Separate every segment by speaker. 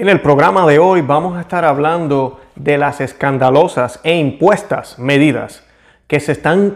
Speaker 1: En el programa de hoy vamos a estar hablando de las escandalosas e impuestas medidas que se están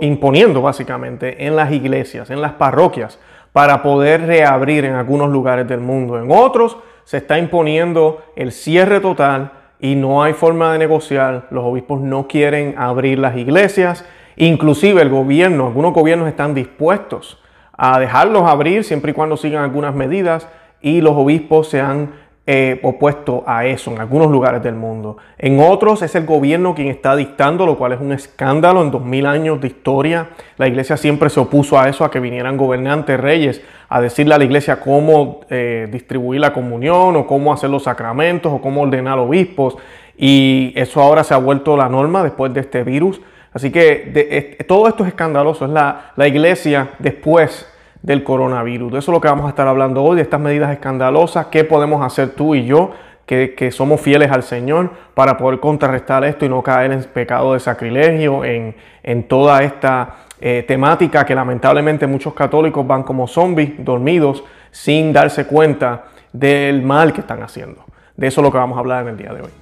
Speaker 1: imponiendo básicamente en las iglesias, en las parroquias, para poder reabrir en algunos lugares del mundo. En otros se está imponiendo el cierre total y no hay forma de negociar. Los obispos no quieren abrir las iglesias. Inclusive el gobierno, algunos gobiernos están dispuestos a dejarlos abrir siempre y cuando sigan algunas medidas y los obispos se han eh, opuesto a eso en algunos lugares del mundo. En otros es el gobierno quien está dictando, lo cual es un escándalo en dos mil años de historia. La iglesia siempre se opuso a eso, a que vinieran gobernantes, reyes, a decirle a la iglesia cómo eh, distribuir la comunión o cómo hacer los sacramentos o cómo ordenar obispos. Y eso ahora se ha vuelto la norma después de este virus. Así que todo esto es escandaloso. Es la, la iglesia después del coronavirus. De eso es lo que vamos a estar hablando hoy, de estas medidas escandalosas, qué podemos hacer tú y yo, que, somos fieles al Señor, para poder contrarrestar esto y no caer en pecado de sacrilegio, en, toda esta eh, temática que lamentablemente muchos católicos van como zombies, dormidos, sin darse cuenta del mal que están haciendo. De eso es lo que vamos a hablar en el día de hoy.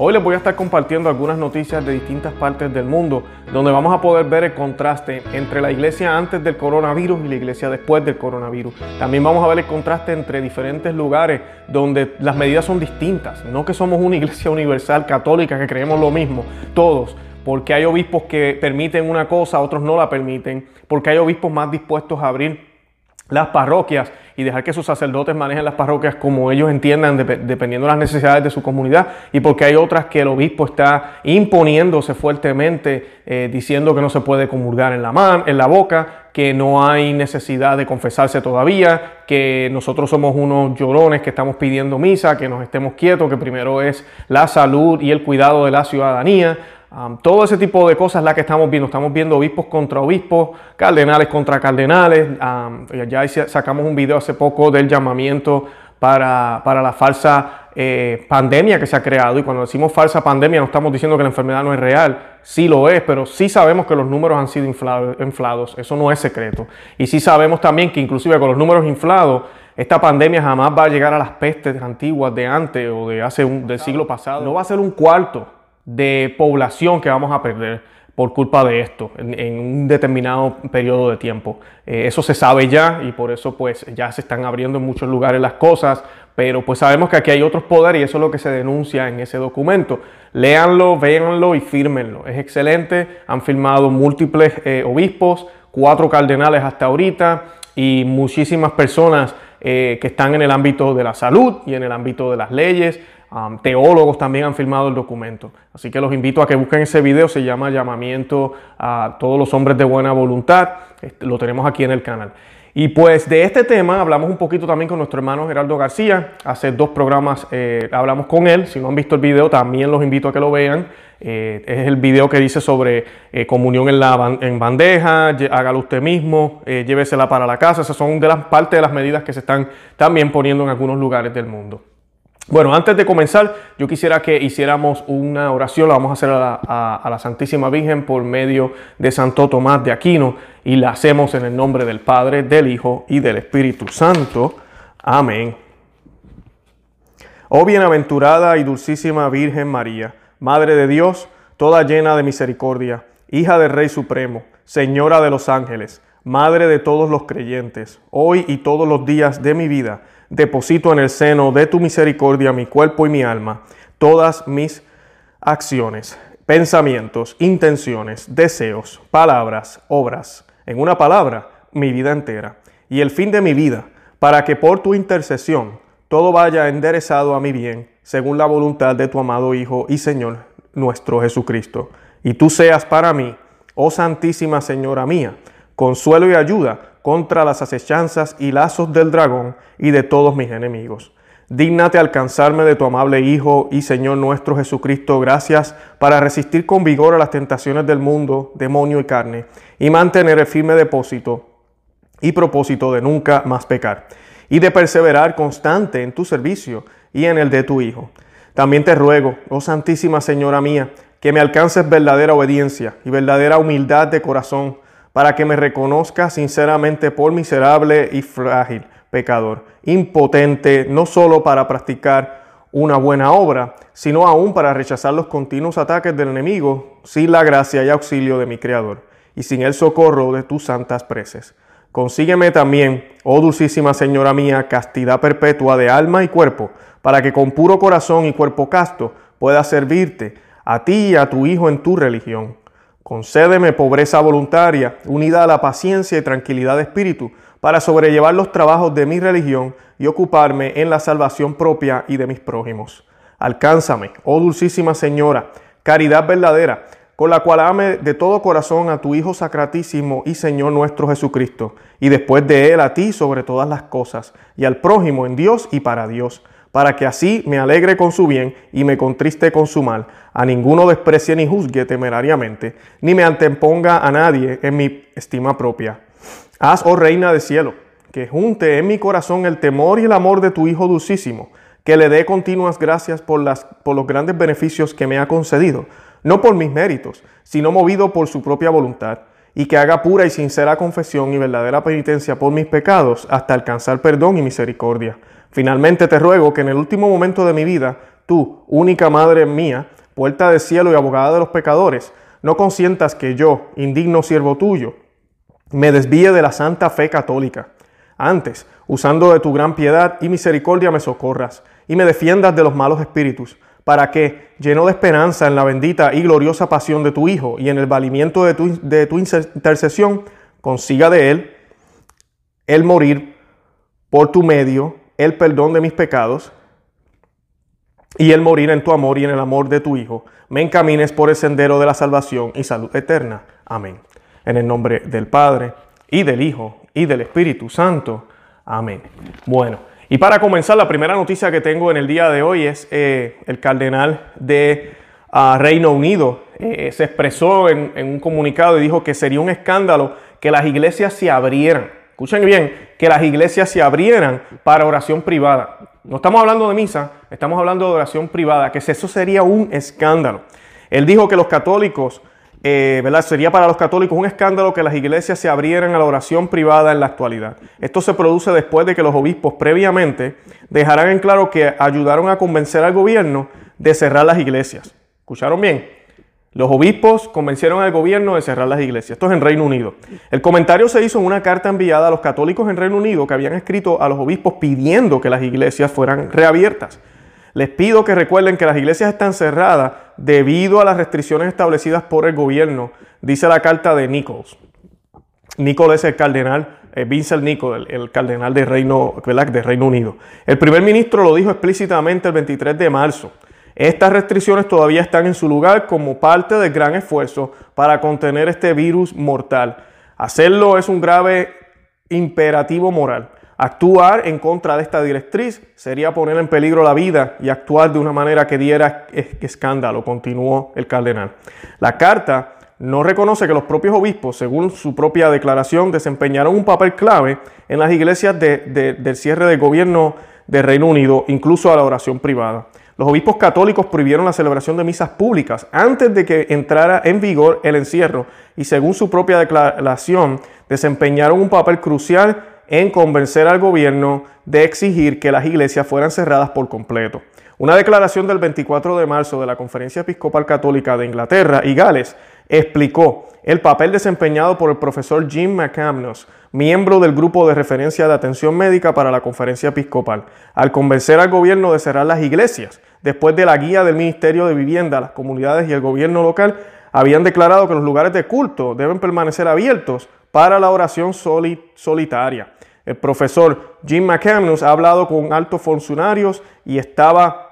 Speaker 1: Hoy les voy a estar compartiendo algunas noticias de distintas partes del mundo, donde vamos a poder ver el contraste entre la iglesia antes del coronavirus y la iglesia después del coronavirus. También vamos a ver el contraste entre diferentes lugares donde las medidas son distintas. No que somos una iglesia universal católica que creemos lo mismo, todos porque hay obispos que permiten una cosa, otros no la permiten, porque hay obispos más dispuestos a abrir las parroquias y dejar que sus sacerdotes manejen las parroquias como ellos entiendan, dependiendo de las necesidades de su comunidad, y porque hay otras que el obispo está imponiéndose fuertemente, eh, diciendo que no se puede comulgar en la, mano, en la boca, que no hay necesidad de confesarse todavía, que nosotros somos unos llorones que estamos pidiendo misa, que nos estemos quietos, que primero es la salud y el cuidado de la ciudadanía todo ese tipo de cosas es la que estamos viendo. Estamos viendo obispos contra obispos, cardenales contra cardenales. ya sacamos un video hace poco del llamamiento para, la falsa eh, pandemia que se ha creado. Y cuando decimos falsa pandemia no estamos diciendo que la enfermedad no es real. Sí lo es, pero sí sabemos que los números han sido inflados. Eso no es secreto. Y sí sabemos también que inclusive con los números inflados, esta pandemia jamás va a llegar a las pestes antiguas de antes o de hace un del siglo pasado. No va a ser un cuarto de población que vamos a perder por culpa de esto en, un determinado periodo de tiempo. Eh, eso se sabe ya y por eso pues ya se están abriendo en muchos lugares las cosas, pero pues sabemos que aquí hay otros poderes y eso es lo que se denuncia en ese documento. Léanlo, véanlo y fírmenlo. Es excelente, han firmado múltiples eh, obispos, cuatro cardenales hasta ahorita y muchísimas personas eh, que están en el ámbito de la salud y en el ámbito de las leyes. Teólogos también han firmado el documento. Así que los invito a que busquen ese video, se llama Llamamiento a todos los hombres de buena voluntad. Este, lo tenemos aquí en el canal. Y pues de este tema hablamos un poquito también con nuestro hermano Gerardo García. Hace dos programas eh, hablamos con él. Si no han visto el video, también los invito a que lo vean. Eh, es el video que dice sobre eh, comunión en, la, en bandeja, hágalo usted mismo, llévesela para la casa. Esas son de las partes de las medidas que se están también poniendo en algunos lugares del mundo. Bueno, antes de comenzar, yo quisiera que hiciéramos una oración, la vamos a hacer a la, Santísima Virgen por medio de Santo Tomás de Aquino y la hacemos en el nombre del Padre, del Hijo y del Espíritu Santo. Amén. Oh bienaventurada y dulcísima Virgen María, Madre de Dios, toda llena de misericordia, hija del Rey Supremo, Señora de los ángeles, Madre de todos los creyentes, hoy y todos los días de mi vida, deposito en el seno de tu misericordia mi cuerpo y mi alma, todas mis acciones, pensamientos, intenciones, deseos, palabras, obras, en una palabra, mi vida entera, y el fin de mi vida, para que por tu intercesión todo vaya enderezado a mi bien, según la voluntad de tu amado Hijo y Señor nuestro Jesucristo. Y tú seas para mí, oh Santísima Señora mía, consuelo y ayuda contra las acechanzas y lazos del dragón y de todos mis enemigos. Dígnate alcanzarme de tu amable Hijo y Señor nuestro Jesucristo, gracias para resistir con vigor a las tentaciones del mundo, demonio y carne, y mantener el firme depósito y propósito de nunca más pecar, y de perseverar constante en tu servicio y en el de tu Hijo. También te ruego, oh Santísima Señora mía, que me alcances verdadera obediencia y verdadera humildad de corazón, para que me reconozca sinceramente por miserable y frágil pecador, impotente no solo para practicar una buena obra, sino aún para rechazar los continuos ataques del enemigo sin la gracia y auxilio de mi Creador, y sin el socorro de tus santas preces. Consígueme también, oh dulcísima Señora mía, castidad perpetua de alma y cuerpo, para que con puro corazón y cuerpo casto pueda servirte a ti y a tu Hijo en tu religión. Concédeme pobreza voluntaria, unida a la paciencia y tranquilidad de espíritu, para sobrellevar los trabajos de mi religión y ocuparme en la salvación propia y de mis prójimos. Alcánzame, oh dulcísima Señora, caridad verdadera, con la cual ame de todo corazón a tu Hijo Sacratísimo y Señor nuestro Jesucristo, y después de Él a ti sobre todas las cosas, y al prójimo en Dios y para Dios, para que así me alegre con su bien y me contriste con su mal, a ninguno desprecie ni juzgue temerariamente, ni me anteponga a nadie en mi estima propia. Haz, oh Reina de cielo, que junte en mi corazón el temor y el amor de tu Hijo dulcísimo, que le dé continuas gracias por, las, por los grandes beneficios que me ha concedido, no por mis méritos, sino movido por su propia voluntad, y que haga pura y sincera confesión y verdadera penitencia por mis pecados hasta alcanzar perdón y misericordia. Finalmente te ruego que en el último momento de mi vida, tú, única Madre mía, puerta de cielo y abogada de los pecadores, no consientas que yo, indigno siervo tuyo, me desvíe de la santa fe católica. Antes, usando de tu gran piedad y misericordia, me socorras y me defiendas de los malos espíritus, para que, lleno de esperanza en la bendita y gloriosa pasión de tu Hijo y en el valimiento de tu, de tu intercesión, consiga de Él el morir por tu medio, el perdón de mis pecados y el morir en tu amor y en el amor de tu Hijo, me encamines por el sendero de la salvación y salud eterna. Amén. En el nombre del Padre, y del Hijo, y del Espíritu Santo. Amén. Bueno, y para comenzar, la primera noticia que tengo en el día de hoy es eh, el cardenal de ah, Reino Unido. Eh, se expresó en, un comunicado y dijo que sería un escándalo que las iglesias se abrieran. Escuchen bien, que las iglesias se abrieran para oración privada. No estamos hablando de misa, estamos hablando de oración privada, que eso sería un escándalo. Él dijo que los católicos eh. Sería para los católicos un escándalo que las iglesias se abrieran a la oración privada en la actualidad. Esto se produce después de que los obispos previamente dejaran en claro que ayudaron a convencer al gobierno de cerrar las iglesias. ¿Escucharon bien? Los obispos convencieron al gobierno de cerrar las iglesias. Esto es en Reino Unido. El comentario se hizo en una carta enviada a los católicos en Reino Unido que habían escrito a los obispos pidiendo que las iglesias fueran reabiertas. Les pido que recuerden que las iglesias están cerradas debido a las restricciones establecidas por el gobierno, dice la carta de Nichols. Nichols es el cardenal, eh, Vincent Nichols, el, cardenal de Reino, de Reino Unido. El primer ministro lo dijo explícitamente el 23 de marzo. Estas restricciones todavía están en su lugar como parte del gran esfuerzo para contener este virus mortal. Hacerlo es un grave imperativo moral. Actuar en contra de esta directriz sería poner en peligro la vida y actuar de una manera que diera escándalo, continuó el cardenal. La carta no reconoce que los propios obispos, según su propia declaración, desempeñaron un papel clave en las iglesias del cierre del gobierno del Reino Unido, incluso a la oración privada. Los obispos católicos prohibieron la celebración de misas públicas antes de que entrara en vigor el encierro y según su propia declaración desempeñaron un papel crucial en convencer al gobierno de exigir que las iglesias fueran cerradas por completo. Una declaración del 24 de marzo de la Conferencia Episcopal Católica de Inglaterra y Gales explicó el papel desempeñado por el profesor Jim McCamnos, miembro del grupo de referencia de atención médica para la Conferencia Episcopal, al convencer al gobierno de cerrar las iglesias. Después de la guía del Ministerio de Vivienda, las comunidades y el gobierno local habían declarado que los lugares de culto deben permanecer abiertos para la oración solitaria. El profesor Jim McCamnus ha hablado con altos funcionarios y estaba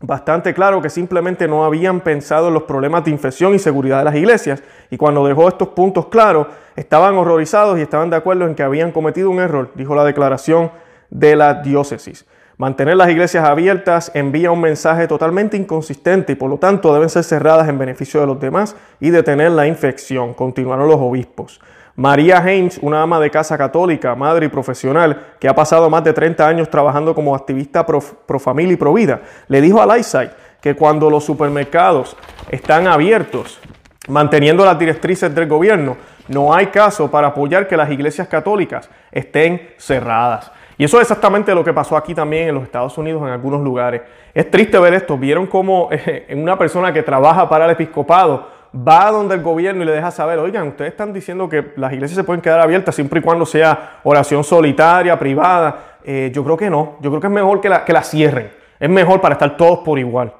Speaker 1: bastante claro que simplemente no habían pensado en los problemas de infección y seguridad de las iglesias y cuando dejó estos puntos claros estaban horrorizados y estaban de acuerdo en que habían cometido un error, dijo la declaración de la diócesis. Mantener las iglesias abiertas envía un mensaje totalmente inconsistente y por lo tanto deben ser cerradas en beneficio de los demás y detener la infección, continuaron los obispos. María Haynes, una ama de casa católica, madre y profesional, que ha pasado más de 30 años trabajando como activista pro, familia y pro vida, le dijo a Lightside que cuando los supermercados están abiertos, manteniendo las directrices del gobierno, no hay caso para apoyar que las iglesias católicas estén cerradas. Y eso es exactamente lo que pasó aquí también en los Estados Unidos, en algunos lugares. Es triste ver esto. Vieron cómo en una persona que trabaja para el episcopado va donde el gobierno y le deja saber, oigan, ustedes están diciendo que las iglesias se pueden quedar abiertas siempre y cuando sea oración solitaria, privada. Eh, yo creo que no, yo creo que es mejor que la, que la cierren. Es mejor para estar todos por igual.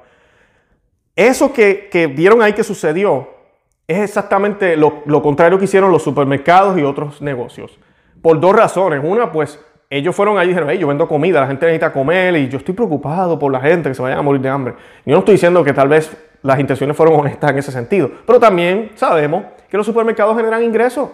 Speaker 1: Eso que, que vieron ahí que sucedió es exactamente lo, lo, contrario que hicieron los supermercados y otros negocios. Por dos razones. Una, pues ellos fueron ahí y dijeron, hey, yo vendo comida, la gente necesita comer y yo estoy preocupado por la gente que se vayan a morir de hambre. Yo no estoy diciendo que tal vez las intenciones fueron honestas en ese sentido. Pero también sabemos que los supermercados generan ingresos.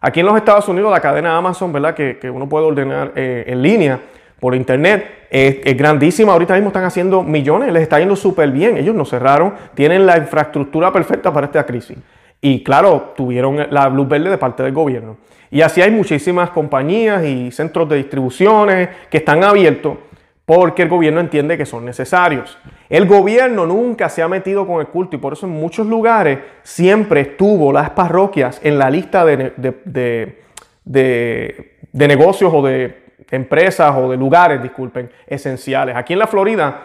Speaker 1: Aquí en los Estados Unidos la cadena Amazon, ¿verdad? Que, uno puede ordenar eh, en línea por internet, es, grandísima. Ahorita mismo están haciendo millones, les está yendo súper bien. Ellos no cerraron, tienen la infraestructura perfecta para esta crisis. Y claro, tuvieron la luz verde de parte del gobierno. Y así hay muchísimas compañías y centros de distribuciones que están abiertos porque el gobierno entiende que son necesarios. El gobierno nunca se ha metido con el culto y por eso en muchos lugares siempre estuvo las parroquias en la lista de, negocios o de empresas o de lugares, disculpen, esenciales. Aquí en la Florida,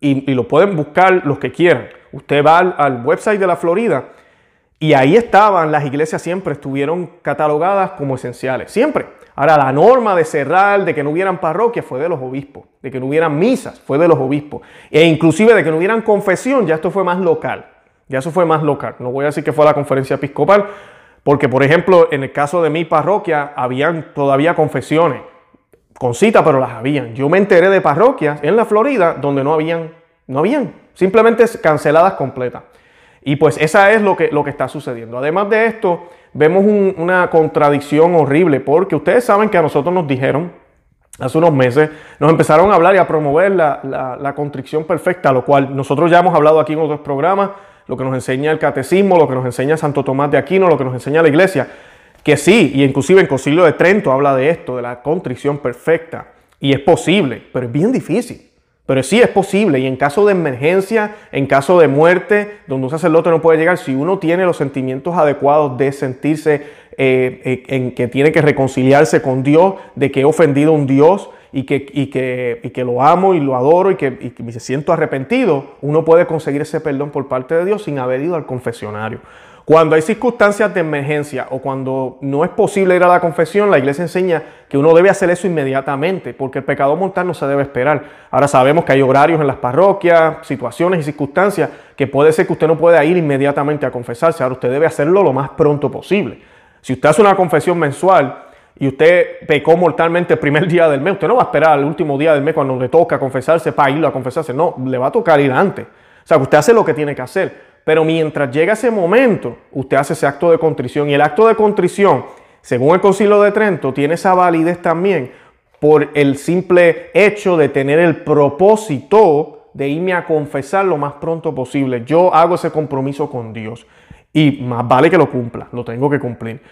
Speaker 1: y, lo pueden buscar los que quieran, usted va al website de la Florida y ahí estaban, las iglesias siempre estuvieron catalogadas como esenciales, siempre. Ahora, la norma de cerrar, de que no hubieran parroquias, fue de los obispos, de que no hubieran misas, fue de los obispos, e inclusive de que no hubieran confesión, ya esto fue más local, ya eso fue más local. No voy a decir que fue la conferencia episcopal, porque por ejemplo, en el caso de mi parroquia, habían todavía confesiones, con cita, pero las habían. Yo me enteré de parroquias en la Florida donde no habían, no habían, simplemente canceladas completas. Y pues esa es lo que, lo que está sucediendo. Además de esto, vemos una contradicción horrible, porque ustedes saben que a nosotros nos dijeron, hace unos meses, nos empezaron a hablar y a promover la, la, contrición perfecta, lo cual nosotros ya hemos hablado aquí en otros programas, lo que nos enseña el catecismo, lo que nos enseña Santo Tomás de Aquino, lo que nos enseña la iglesia, que sí, y inclusive en Concilio de Trento habla de esto, de la contrición perfecta, y es posible, pero es bien difícil. Pero sí es posible y en caso de emergencia, en caso de muerte, donde un sacerdote no puede llegar, si uno tiene los sentimientos adecuados de sentirse eh, eh, en que tiene que reconciliarse con Dios, de que he ofendido a un Dios y que, y que, y que lo amo y lo adoro y que, me siento arrepentido, uno puede conseguir ese perdón por parte de Dios sin haber ido al confesionario. Cuando hay circunstancias de emergencia o cuando no es posible ir a la confesión, la iglesia enseña que uno debe hacer eso inmediatamente, porque el pecado mortal no se debe esperar. Ahora sabemos que hay horarios en las parroquias, situaciones y circunstancias que puede ser que usted no pueda ir inmediatamente a confesarse. Ahora usted debe hacerlo lo más pronto posible. Si usted hace una confesión mensual y usted pecó mortalmente el primer día del mes, usted no va a esperar al último día del mes cuando le toca confesarse para irlo a confesarse. No, le va a tocar ir antes. O sea, que usted hace lo que tiene que hacer. Pero mientras llega ese momento, usted hace ese acto de contrición. Y el acto de contrición, según el Concilio de Trento, tiene esa validez también por el simple hecho de tener el propósito de irme a confesar lo más pronto posible. Yo hago ese compromiso con Dios. Y más vale que lo cumpla, lo tengo que cumplir.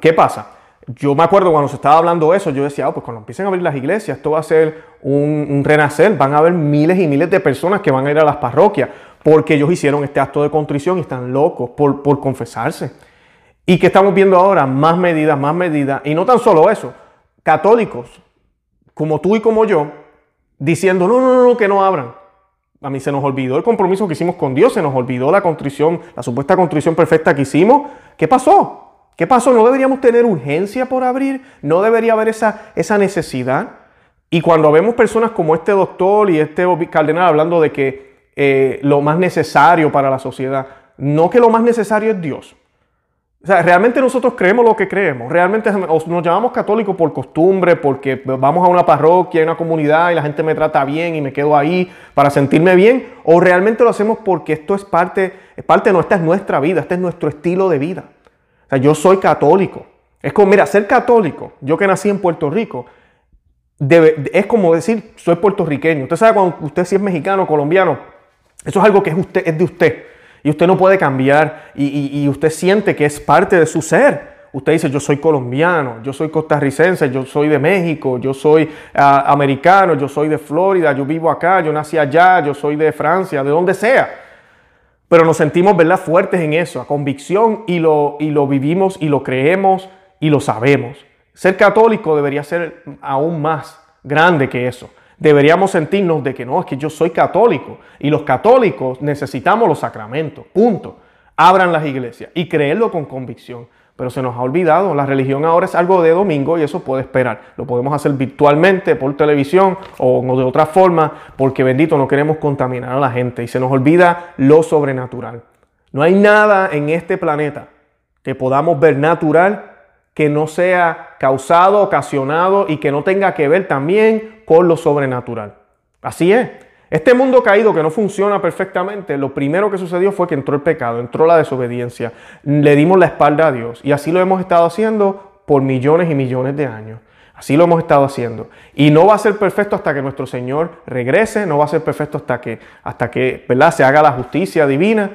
Speaker 1: ¿Qué pasa? Yo me acuerdo cuando se estaba hablando eso, yo decía, oh, pues cuando empiecen a abrir las iglesias, esto va a ser un, un, renacer, van a haber miles y miles de personas que van a ir a las parroquias, porque ellos hicieron este acto de contrición y están locos por, por confesarse. ¿Y que estamos viendo ahora? Más medidas, más medidas. Y no tan solo eso, católicos, como tú y como yo, diciendo, no, no, no, que no abran. A mí se nos olvidó el compromiso que hicimos con Dios, se nos olvidó la contrición, la supuesta contrición perfecta que hicimos. ¿Qué pasó? ¿Qué pasó? ¿No deberíamos tener urgencia por abrir? ¿No debería haber esa, esa necesidad? Y cuando vemos personas como este doctor y este cardenal hablando de que eh, lo más necesario para la sociedad. No que lo más necesario es Dios. O sea, realmente nosotros creemos lo que creemos. Realmente nos llamamos católicos por costumbre, porque vamos a una parroquia, a una comunidad y la gente me trata bien y me quedo ahí para sentirme bien. O realmente lo hacemos porque esto es parte, es parte de esta es nuestra vida, este es nuestro estilo de vida. O sea, yo soy católico. Es como, mira, ser católico, yo que nací en Puerto Rico, es como decir, soy puertorriqueño. Usted sabe cuando usted si es mexicano, colombiano, eso es algo que es, de usted. Y usted no puede cambiar y, usted siente que es parte de su ser. Usted dice, yo soy colombiano, yo soy costarricense, yo soy de México, yo soy ah, americano, yo soy de Florida, yo vivo acá, yo nací allá, yo soy de Francia, de donde sea. Pero nos sentimos, ¿verdad?, fuertes en eso, a convicción y lo, y lo vivimos y lo creemos y lo sabemos. Ser católico debería ser aún más grande que eso. Deberíamos sentirnos de que no, es que yo soy católico y los católicos necesitamos los sacramentos, punto. Abran las iglesias y creerlo con convicción. Pero se nos ha olvidado, la religión ahora es algo de domingo y eso puede esperar. Lo podemos hacer virtualmente, por televisión o de otra forma, porque bendito no queremos contaminar a la gente y se nos olvida lo sobrenatural. No hay nada en este planeta que podamos ver natural que no sea causado, ocasionado y que no tenga que ver también con lo sobrenatural. Así es. Este mundo caído que no funciona perfectamente, lo primero que sucedió fue que entró el pecado, entró la desobediencia, le dimos la espalda a Dios y así lo hemos estado haciendo por millones y millones de años. Así lo hemos estado haciendo. Y no va a ser perfecto hasta que nuestro Señor regrese, no va a ser perfecto hasta que, hasta que ¿verdad? se haga la justicia divina.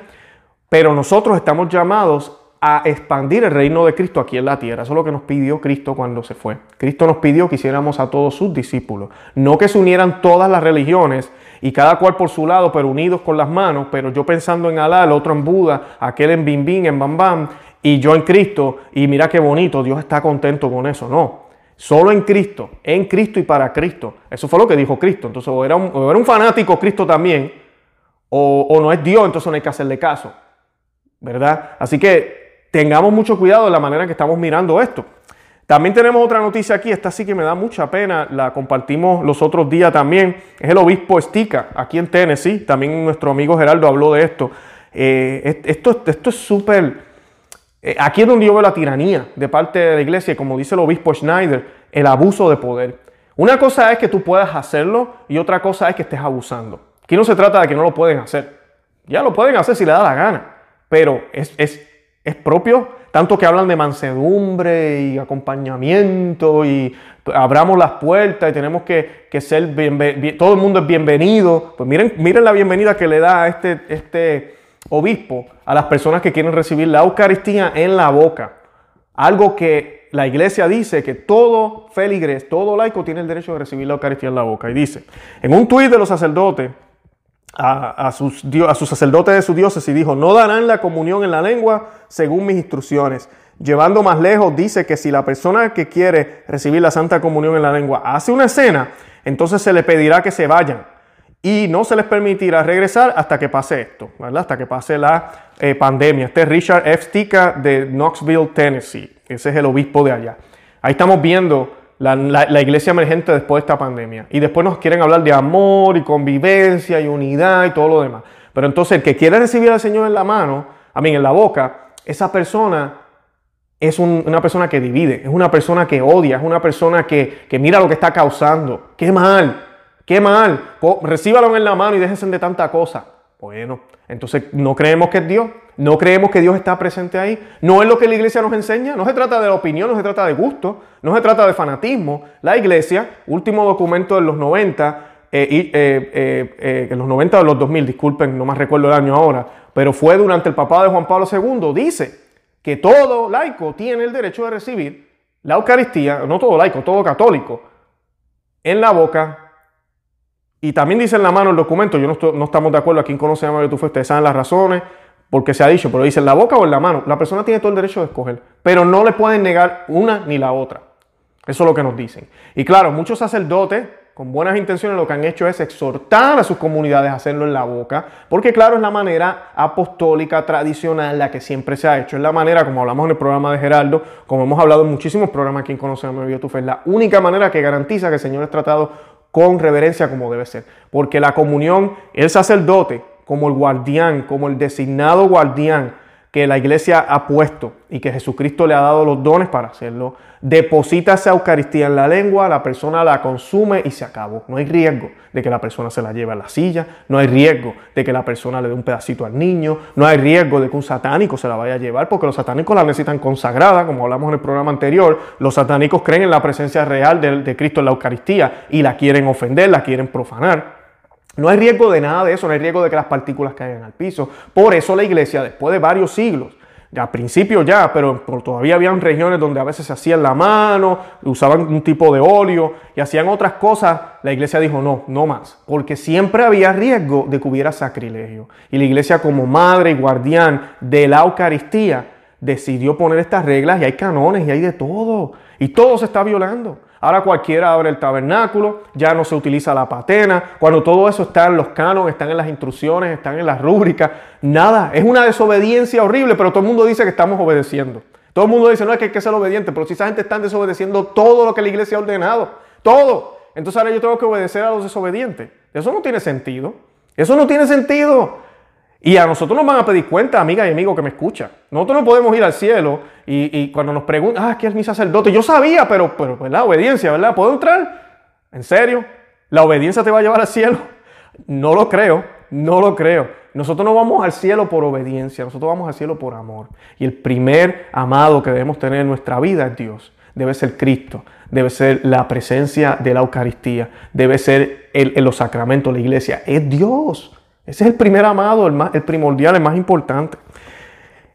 Speaker 1: Pero nosotros estamos llamados a expandir el reino de Cristo aquí en la tierra. Eso es lo que nos pidió Cristo cuando se fue. Cristo nos pidió que hiciéramos a todos sus discípulos. No que se unieran todas las religiones y cada cual por su lado, pero unidos con las manos, pero yo pensando en Alá, el otro en Buda, aquel en Bim Bim, en Bam Bam, y yo en Cristo, y mira qué bonito, Dios está contento con eso. No, solo en Cristo, en Cristo y para Cristo. Eso fue lo que dijo Cristo. Entonces, o era un, era un fanático Cristo también, o, o no es Dios, entonces no hay que hacerle caso. ¿Verdad? Así que tengamos mucho cuidado de la manera en que estamos mirando esto. También tenemos otra noticia aquí, esta sí que me da mucha pena, la compartimos los otros días también, es el obispo Estica, aquí en Tennessee, también nuestro amigo Geraldo habló de esto. Eh, esto, esto es súper, eh, aquí es donde yo veo la tiranía de parte de la iglesia, como dice el obispo Schneider, el abuso de poder. Una cosa es que tú puedas hacerlo y otra cosa es que estés abusando. Aquí no se trata de que no lo pueden hacer, ya lo pueden hacer si le da la gana, pero es es propio, tanto que hablan de mansedumbre y acompañamiento y abramos las puertas y tenemos que, ser, bien, todo el mundo es bienvenido. Pues miren, miren la bienvenida que le da este, este obispo a las personas que quieren recibir la Eucaristía en la boca. Algo que la iglesia dice que todo feligres, todo laico tiene el derecho de recibir la Eucaristía en la boca. Y dice, en un tuit de los sacerdotes, a, sus, a sus sacerdotes de sus dioses y dijo, no darán la comunión en la lengua según mis instrucciones. Llevando más lejos, dice que si la persona que quiere recibir la Santa Comunión en la lengua hace una escena, entonces se le pedirá que se vayan y no se les permitirá regresar hasta que pase esto, hasta que pase la eh, pandemia. Este es Richard F. Stika de Knoxville, Tennessee. Ese es el obispo de allá. Ahí estamos viendo la, iglesia emergente después de esta pandemia. Y después nos quieren hablar de amor y convivencia y unidad y todo lo demás. Pero entonces el que quiere recibir al Señor en la mano, a mí en la boca, esa persona es una persona que divide, es una persona que odia, es una persona que, que mira lo que está causando. ¡Qué mal! ¡Qué mal! Recíbalo en la mano y déjense de tanta cosa. Bueno, entonces no creemos que es Dios. No creemos que Dios está presente ahí. No es lo que la iglesia nos enseña. No se trata de opinión, no se trata de gusto, no se trata de fanatismo. La iglesia, último documento de los 90, eh, eh, eh, en los 90 de los 2000, disculpen, no más recuerdo el año ahora, pero fue durante el papado de Juan Pablo II, dice que todo laico tiene el derecho de recibir la Eucaristía, no todo laico, todo católico, en la boca. Y también dice en la mano el documento, yo no, estamos de acuerdo, a quien conoce a Mario Tufo, ustedes saben las razones, porque se ha dicho, pero dice en la boca o en la mano. La persona tiene todo el derecho de escoger, pero no le pueden negar una ni la otra. Eso es lo que nos dicen. Y claro, muchos sacerdotes con buenas intenciones lo que han hecho es exhortar a sus comunidades a hacerlo en la boca, porque claro, es la manera apostólica tradicional, la que siempre se ha hecho, es la manera, como hablamos en el programa de Geraldo, como hemos hablado en muchísimos programas aquí en Conocemos a tu Fe, es la única manera que garantiza que el Señor es tratado con reverencia como debe ser, porque la comunión, el sacerdote, como el guardián, como el designado guardián que la iglesia ha puesto y que Jesucristo le ha dado los dones para hacerlo, deposita esa Eucaristía en la lengua, la persona la consume y se acabó. No hay riesgo de que la persona se la lleve a la silla, no hay riesgo de que la persona le dé un pedacito al niño, no hay riesgo de que un satánico se la vaya a llevar, porque los satánicos la necesitan consagrada, como hablamos en el programa anterior, los satánicos creen en la presencia real de, de Cristo en la Eucaristía y la quieren ofender, la quieren profanar. No hay riesgo de nada de eso, no hay riesgo de que las partículas caigan al piso. Por eso la iglesia, después de varios siglos, al principio ya, pero, todavía habían regiones donde a veces se hacían la mano, usaban un tipo de óleo y hacían otras cosas, la iglesia dijo no, no más, porque siempre había riesgo de que hubiera sacrilegio. Y la iglesia como madre y guardián de la Eucaristía decidió poner estas reglas y hay canones y hay de todo. Y todo se está violando. Ahora cualquiera abre el tabernáculo, ya no se utiliza la patena, cuando todo eso está en los cánones, están en las instrucciones, están en las rúbricas, nada, es una desobediencia horrible, pero todo el mundo dice que estamos obedeciendo. Todo el mundo dice, no, es que hay que ser obediente, pero si esa gente está desobedeciendo todo lo que la iglesia ha ordenado, todo. Entonces ahora yo tengo que obedecer a los desobedientes. Eso no tiene sentido. Eso no tiene sentido. Y a nosotros nos van a pedir cuenta, amiga y amigo que me escucha. Nosotros no podemos ir al cielo y, cuando nos preguntan, ah, ¿qué es mi sacerdote? Yo sabía, pero, pero, pues la obediencia, ¿verdad? ¿Puedo entrar? ¿En serio? ¿La obediencia te va a llevar al cielo? No lo creo, no lo creo. Nosotros no vamos al cielo por obediencia, nosotros vamos al cielo por amor. Y el primer amado que debemos tener en nuestra vida es Dios. Debe ser Cristo, debe ser la presencia de la Eucaristía, debe ser el, los sacramentos, la iglesia. Es Dios. Ese es el primer amado, el, primordial, el más importante.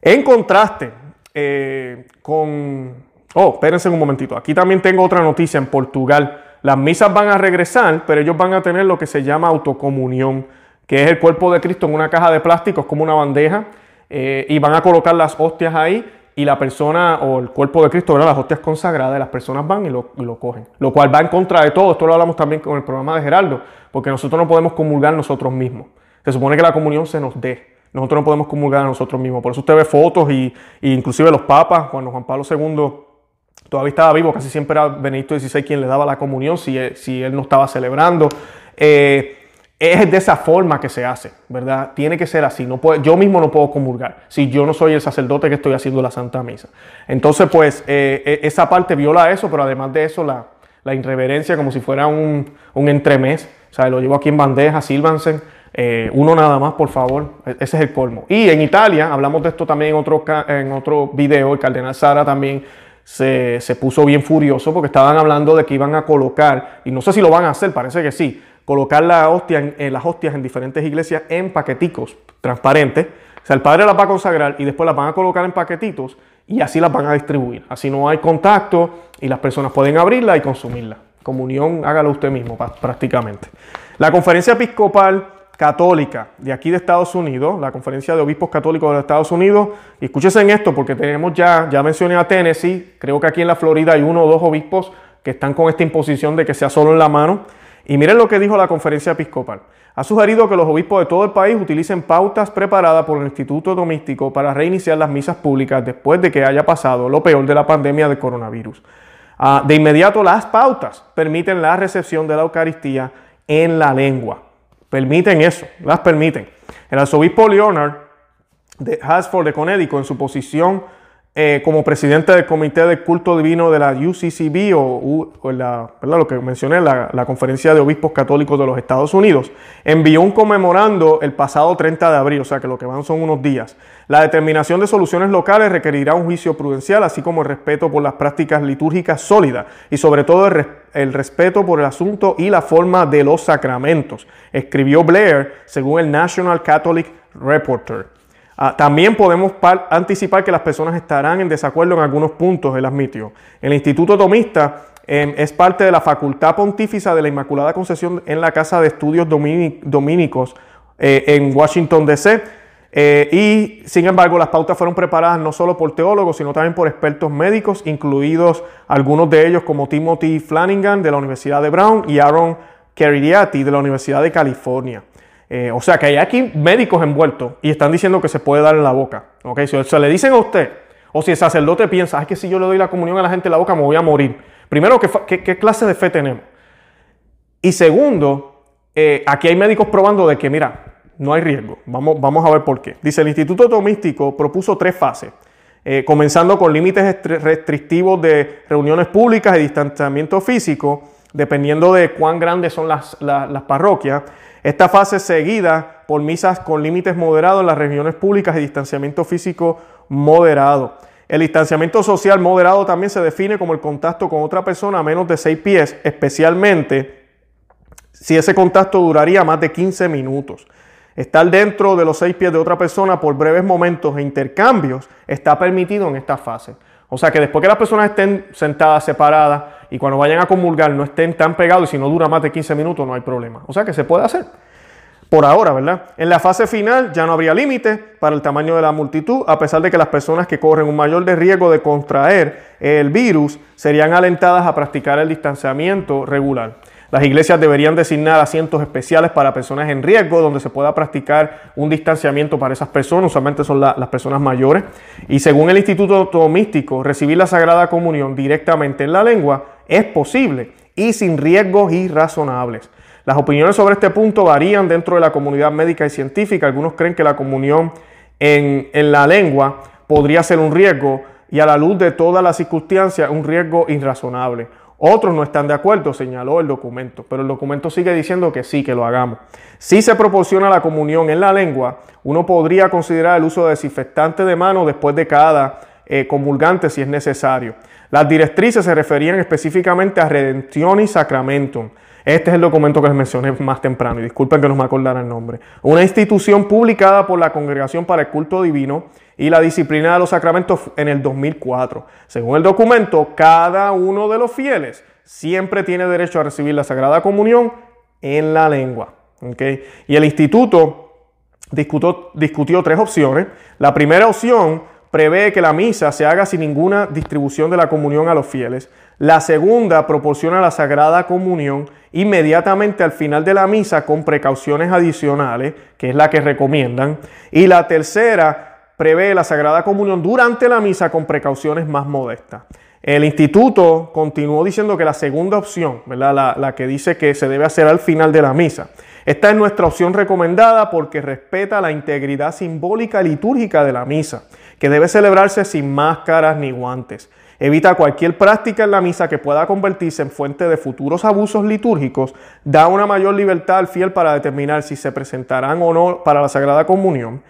Speaker 1: En contraste eh, con... Oh, espérense un momentito. Aquí también tengo otra noticia en Portugal. Las misas van a regresar, pero ellos van a tener lo que se llama autocomunión, que es el cuerpo de Cristo en una caja de plástico, es como una bandeja, eh, y van a colocar las hostias ahí y la persona o el cuerpo de Cristo, ¿verdad? las hostias consagradas, las personas van y lo, y lo, cogen. Lo cual va en contra de todo. Esto lo hablamos también con el programa de Gerardo, porque nosotros no podemos comulgar nosotros mismos. Se supone que la comunión se nos dé. Nosotros no podemos comulgar a nosotros mismos. Por eso usted ve fotos y, inclusive los papas, cuando Juan Pablo II todavía estaba vivo, casi siempre era Benedicto XVI quien le daba la comunión si si él no estaba celebrando. Eh, es de esa forma que se hace, ¿verdad? Tiene que ser así. No yo mismo no puedo comulgar si yo no soy el sacerdote que estoy haciendo la Santa Misa. Entonces, pues, eh, e, esa parte viola eso, pero además de eso, la, la irreverencia como si fuera un, un entremés. O sea, lo llevo aquí en bandeja, sílvanse. Eh, uno nada más, por favor. E-, ese es el colmo. Y en Italia, hablamos de esto también en otro, en otro video, el cardenal Sara también se, puso bien furioso porque estaban hablando de que iban a colocar, y no sé si lo van a hacer, parece que sí, colocar la hostia en, las hostias en diferentes iglesias en paqueticos transparentes. O sea, el padre las va a consagrar y después las van a colocar en paquetitos y así las van a distribuir. Así no hay contacto y las personas pueden abrirla y consumirla. Comunión, hágalo usted mismo prácticamente. La conferencia episcopal católica de aquí de Estados Unidos, la Conferencia de Obispos Católicos de Estados Unidos. Y escúchese en esto, porque tenemos ya, ya mencioné a Tennessee, creo que aquí en la Florida hay uno o dos obispos que están con esta imposición de que sea solo en la mano. Y miren lo que dijo la conferencia episcopal. Ha sugerido que los obispos de todo el país utilicen pautas preparadas por el Instituto Domístico para reiniciar las misas públicas después de que haya pasado lo peor de la pandemia de coronavirus. Ah, de inmediato las pautas permiten la recepción de la Eucaristía en la lengua. Permiten eso, las permiten. El arzobispo Leonard de Hasford de Connecticut, en su posición eh, como presidente del Comité de Culto Divino de la UCCB, o, la, lo que mencioné, la, Conferencia de Obispos Católicos de los Estados Unidos, envió un conmemorando el pasado 30 de abril, o sea que lo que van son unos días. La determinación de soluciones locales requerirá un juicio prudencial, así como el respeto por las prácticas litúrgicas sólidas y sobre todo el respeto por el asunto y la forma de los sacramentos, escribió Blair según el National Catholic Reporter. Ah, también podemos anticipar que las personas estarán en desacuerdo en algunos puntos, él admitió. El Instituto Tomista em, es parte de la Facultad Pontífica de la Inmaculada Concepción en la Casa de Estudios Dominicos eh, en Washington, D.C. Eh, y sin embargo, las pautas fueron preparadas no solo por teólogos, sino también por expertos médicos, incluidos algunos de ellos como Timothy Flanagan de la Universidad de Brown y Aaron Caridiati de la Universidad de California. Eh, o sea que hay aquí médicos envueltos y están diciendo que se puede dar en la boca. ¿okay? Si se le dicen a usted, o si el sacerdote piensa, es que si yo le doy la comunión a la gente en la boca me voy a morir. Primero, ¿qué, clase de fe tenemos? Y segundo, eh, aquí hay médicos probando de que, mira, no hay riesgo. Vamos, vamos a ver por qué. Dice, el Instituto Tomístico propuso tres fases, eh, comenzando con límites restrictivos de reuniones públicas y distanciamiento físico, dependiendo de cuán grandes son las, las parroquias. Esta fase seguida por misas con límites moderados en las reuniones públicas y distanciamiento físico moderado. El distanciamiento social moderado también se define como el contacto con otra persona a menos de 6 pies, especialmente si ese contacto duraría más de 15 minutos. Estar dentro de los seis pies de otra persona por breves momentos e intercambios está permitido en esta fase. O sea que después que las personas estén sentadas separadas y cuando vayan a comulgar no estén tan pegados y si no dura más de 15 minutos no hay problema. O sea que se puede hacer. Por ahora, ¿verdad? En la fase final ya no habría límite para el tamaño de la multitud, a pesar de que las personas que corren un mayor riesgo de contraer el virus serían alentadas a practicar el distanciamiento regular. Las iglesias deberían designar asientos especiales para personas en riesgo, donde se pueda practicar un distanciamiento para esas personas, usualmente son las personas mayores. Y según el Instituto Tomístico, recibir la Sagrada Comunión directamente en la lengua es posible y sin riesgos irrazonables. Las opiniones sobre este punto varían dentro de la comunidad médica y científica. Algunos creen que la comunión en, en la lengua podría ser un riesgo y a la luz de todas las circunstancias un riesgo irrazonable. Otros no están de acuerdo, señaló el documento, pero el documento sigue diciendo que sí, que lo hagamos. Si se proporciona la comunión en la lengua, uno podría considerar el uso de desinfectante de mano después de cada eh, comulgante si es necesario. Las directrices se referían específicamente a redención y sacramentum. Este es el documento que les mencioné más temprano y disculpen que no me acordara el nombre. Una institución publicada por la Congregación para el Culto Divino y la disciplina de los sacramentos en el 2004. Según el documento, cada uno de los fieles siempre tiene derecho a recibir la Sagrada Comunión en la lengua. Y el instituto discutió, discutió tres opciones. La primera opción prevé que la misa se haga sin ninguna distribución de la comunión a los fieles. La segunda proporciona la Sagrada Comunión inmediatamente al final de la misa con precauciones adicionales, que es la que recomiendan. Y la tercera prevé la Sagrada Comunión durante la misa con precauciones más modestas. El instituto continuó diciendo que la segunda opción, ¿verdad? La, que dice que se debe hacer al final de la misa, esta es nuestra opción recomendada porque respeta la integridad simbólica litúrgica de la misa, que debe celebrarse sin máscaras ni guantes. Evita cualquier práctica en la misa que pueda convertirse en fuente de futuros abusos litúrgicos, da una mayor libertad al fiel para determinar si se presentarán o no para la Sagrada Comunión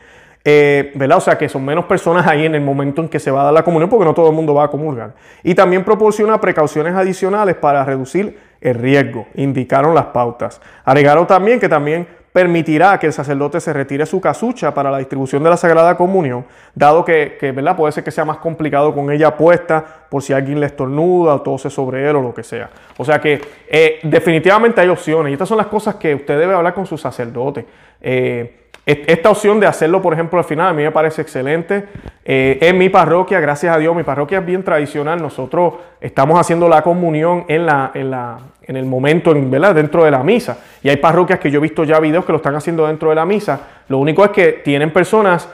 Speaker 1: eh, ¿verdad? O sea, que son menos personas ahí en el momento en que se va a dar la comunión, porque no todo el mundo va a comulgar. Y también proporciona precauciones adicionales para reducir el riesgo, indicaron las pautas. Agregaron también que también permitirá que el sacerdote se retire su casucha para la distribución de la Sagrada Comunión, dado que, ¿verdad? puede ser que sea más complicado con ella puesta por si alguien le estornuda o tose sobre él o lo que sea. O sea que eh, definitivamente hay opciones y estas son las cosas que usted debe hablar con su sacerdote. Eh, esta opción de hacerlo, por ejemplo, al final, a mí me parece excelente. Eh, en mi parroquia, gracias a Dios, mi parroquia es bien tradicional. Nosotros estamos haciendo la comunión en, la, en, la, en el momento, ¿verdad? dentro de la misa. Y hay parroquias que yo he visto ya videos que lo están haciendo dentro de la misa. Lo único es que tienen personas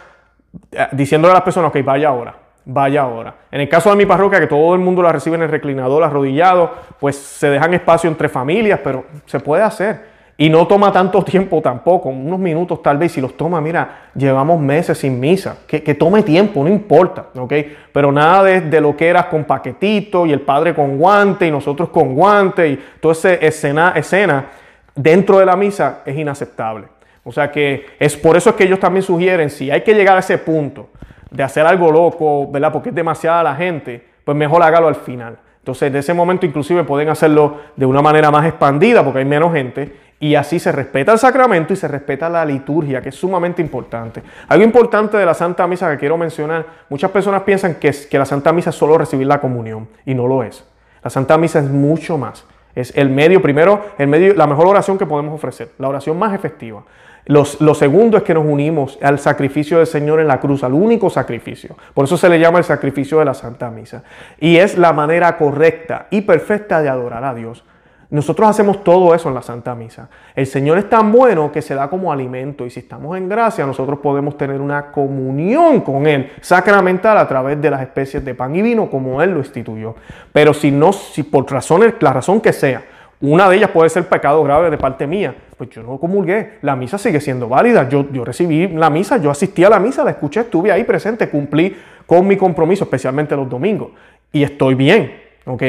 Speaker 1: eh, diciéndole a las personas, ok, vaya ahora, vaya ahora. En el caso de mi parroquia, que todo el mundo la recibe en el reclinador, arrodillado, pues se dejan espacio entre familias, pero se puede hacer. Y no toma tanto tiempo tampoco, unos minutos tal vez. Si los toma, mira, llevamos meses sin misa. Que, tome tiempo, no importa, ¿ok? Pero nada de, lo que eras con paquetito y el padre con guante y nosotros con guante y toda esa escena, escena dentro de la misa es inaceptable. O sea que es por eso es que ellos también sugieren, si hay que llegar a ese punto de hacer algo loco, ¿verdad? Porque es demasiada la gente, pues mejor hágalo al final. Entonces, de ese momento inclusive pueden hacerlo de una manera más expandida porque hay menos gente y así se respeta el sacramento y se respeta la liturgia, que es sumamente importante. Algo importante de la Santa Misa que quiero mencionar, muchas personas piensan que, que la Santa Misa es solo recibir la comunión y no lo es. La Santa Misa es mucho más. Es el medio, primero, el medio, la mejor oración que podemos ofrecer, la oración más efectiva. lo segundo es que nos unimos al sacrificio del Señor en la cruz, al único sacrificio. Por eso se le llama el sacrificio de la Santa Misa. Y es la manera correcta y perfecta de adorar a Dios. Nosotros hacemos todo eso en la Santa Misa. El Señor es tan bueno que se da como alimento y si estamos en gracia nosotros podemos tener una comunión con Él sacramental a través de las especies de pan y vino como Él lo instituyó. Pero si no, si por razones, la razón que sea, una de ellas puede ser pecado grave de parte mía, pues yo no comulgué, la misa sigue siendo válida, yo, yo recibí la misa, yo asistí a la misa, la escuché, estuve ahí presente, cumplí con mi compromiso, especialmente los domingos, y estoy bien, ¿ok?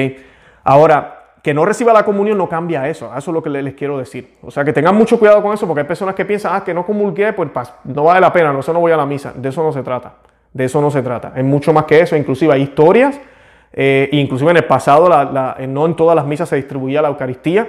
Speaker 1: Ahora, que no reciba la comunión no cambia eso, eso es lo que les quiero decir. O sea, que tengan mucho cuidado con eso, porque hay personas que piensan, ah, que no comulgué, pues no vale la pena, no, eso no voy a la misa, de eso no se trata, de eso no se trata, es mucho más que eso, inclusive hay historias, eh, inclusive en el pasado, no en todas las misas se distribuía la Eucaristía,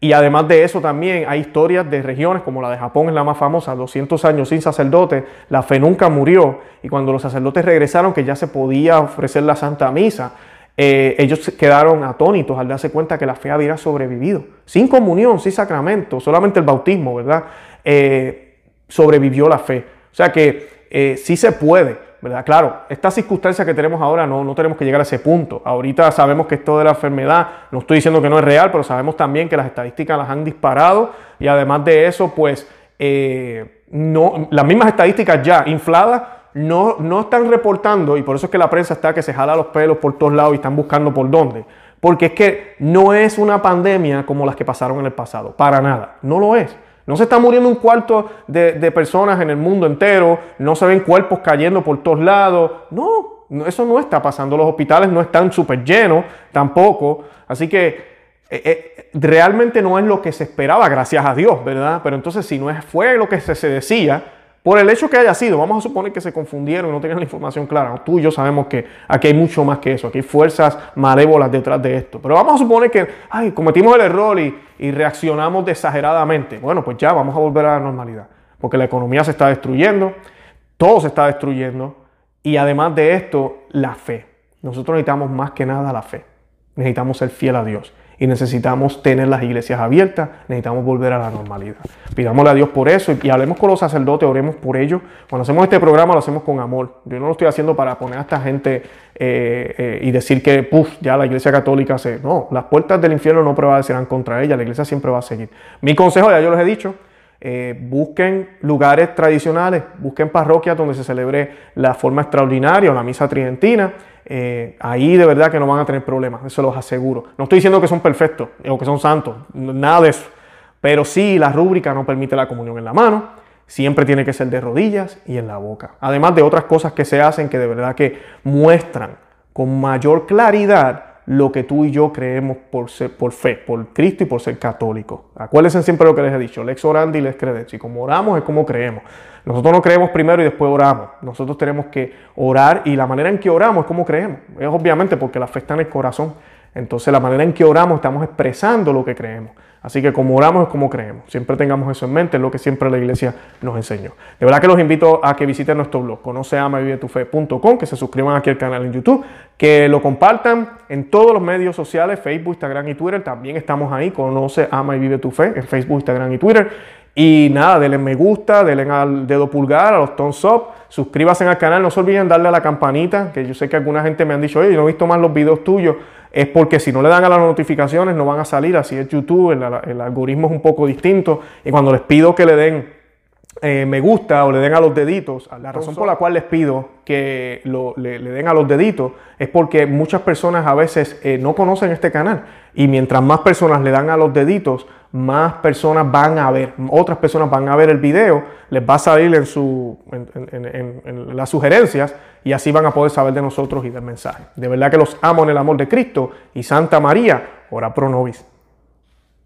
Speaker 1: y además de eso también hay historias de regiones como la de Japón, es la más famosa, 200 años sin sacerdote, la fe nunca murió. Y cuando los sacerdotes regresaron que ya se podía ofrecer la Santa Misa, eh, ellos quedaron atónitos al darse cuenta que la fe había sobrevivido. Sin comunión, sin sacramento, solamente el bautismo, ¿verdad? Eh, sobrevivió la fe. O sea que eh, sí se puede. Claro, esta circunstancia que tenemos ahora no, no tenemos que llegar a ese punto. Ahorita sabemos que esto de la enfermedad, no estoy diciendo que no es real, pero sabemos también que las estadísticas las han disparado y además de eso, pues eh, no, las mismas estadísticas ya infladas no, no están reportando y por eso es que la prensa está que se jala los pelos por todos lados y están buscando por dónde. Porque es que no es una pandemia como las que pasaron en el pasado, para nada, no lo es. No se está muriendo un cuarto de, personas en el mundo entero, no se ven cuerpos cayendo por todos lados. No, eso no está pasando. Los hospitales no están súper llenos tampoco. Así que eh, eh, realmente no es lo que se esperaba, gracias a Dios, ¿verdad? Pero entonces si no fue lo que se decía, por el hecho que haya sido, vamos a suponer que se confundieron y no tenían la información clara. Tú y yo sabemos que aquí hay mucho más que eso, aquí hay fuerzas malévolas detrás de esto. Pero vamos a suponer que, ay, cometimos el error y, y reaccionamos exageradamente. Bueno, pues ya vamos a volver a la normalidad, porque la economía se está destruyendo, todo se está destruyendo y además de esto, la fe. Nosotros necesitamos más que nada la fe. Necesitamos ser fiel a Dios y necesitamos tener las iglesias abiertas, necesitamos volver a la normalidad. Pidámosle a Dios por eso y, hablemos con los sacerdotes, oremos por ellos. Cuando hacemos este programa lo hacemos con amor. Yo no lo estoy haciendo para poner a esta gente eh, eh, y decir que, puff, ya la iglesia católica se... No, las puertas del infierno no prevalecerán contra ella, la iglesia siempre va a seguir. Mi consejo, ya yo les he dicho, eh, busquen lugares tradicionales, busquen parroquias donde se celebre la forma extraordinaria o la misa tridentina eh, ahí de verdad que no van a tener problemas, eso los aseguro. No estoy diciendo que son perfectos o que son santos, nada de eso. Pero sí, la rúbrica no permite la comunión en la mano, siempre tiene que ser de rodillas y en la boca. Además de otras cosas que se hacen que de verdad que muestran con mayor claridad lo que tú y yo creemos por, ser, por fe, por Cristo y por ser católico. Acuérdense siempre lo que les he dicho, lex orandi y lex credendi. Como oramos es como creemos. Nosotros no creemos primero y después oramos. Nosotros tenemos que orar y la manera en que oramos es como creemos. Es obviamente porque la fe está en el corazón. Entonces la manera en que oramos estamos expresando lo que creemos. Así que como oramos es como creemos. Siempre tengamos eso en mente, es lo que siempre la iglesia nos enseñó. De verdad que los invito a que visiten nuestro blog, conoceamavivetufe.com, que se suscriban aquí al canal en YouTube, que lo compartan en todos los medios sociales, Facebook, Instagram y Twitter. También estamos ahí, Conoce, Ama y Vive tu Fe, en Facebook, Instagram y Twitter. Y nada, denle me gusta, denle al dedo pulgar, a los thumbs up, suscríbanse al canal, no se olviden darle a la campanita, que yo sé que alguna gente me han dicho, oye, yo no he visto más los videos tuyos es porque si no le dan a las notificaciones no van a salir, así es YouTube, el, algoritmo es un poco distinto. Y cuando les pido que le den eh, me gusta o le den a los deditos, la razón por la cual les pido que le, den a los deditos es porque muchas personas a veces eh, no conocen este canal y mientras más personas le dan a los deditos, más personas van a ver, otras personas van a ver el video, les va a salir en, su, en, las sugerencias y así van a poder saber de nosotros y del mensaje. De verdad que los amo en el amor de Cristo y Santa María, ora pro nobis.